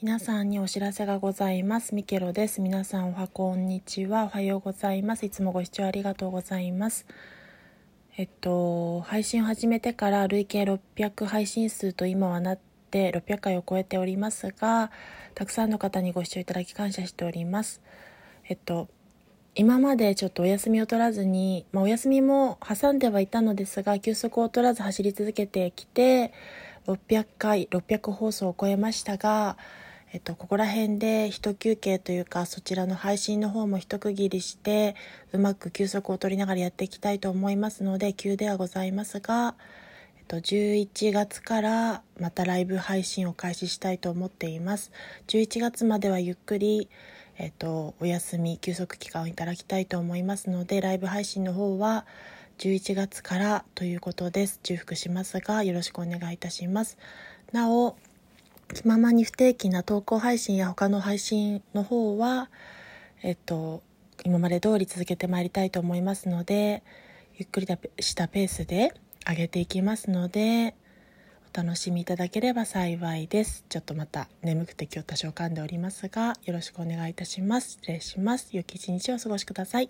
皆さんにお知らせがございます。ミケロです。皆さんおはこんにちは。おはようございます。いつもご視聴ありがとうございます。えっと配信を始めてから累計600配信数と今はなって600回を超えておりますがたくさんの方にご視聴いただき感謝しております。えっと今までちょっとお休みを取らずに、まあ、お休みも挟んではいたのですが休息を取らず走り続けてきて600回600放送を超えましたが、えっと、ここら辺で一休憩というかそちらの配信の方も一区切りしてうまく休息を取りながらやっていきたいと思いますので急ではございますが、えっと、11月からまたライブ配信を開始したいと思っています。11月まではゆっくりえっと、お休み休息期間をいただきたいと思いますのでライブ配信の方は11月からということです。重複しますがよろしくお願いいたします。なおままに不定期な投稿配信や他の配信の方はえっと今まで通り続けてまいりたいと思いますのでゆっくりしたペースで上げていきますのでお楽しみいただければ幸いです。ちょっとまた眠くて今日多少噛んでおりますが、よろしくお願いいたします。失礼します。良き一日をお過ごしください。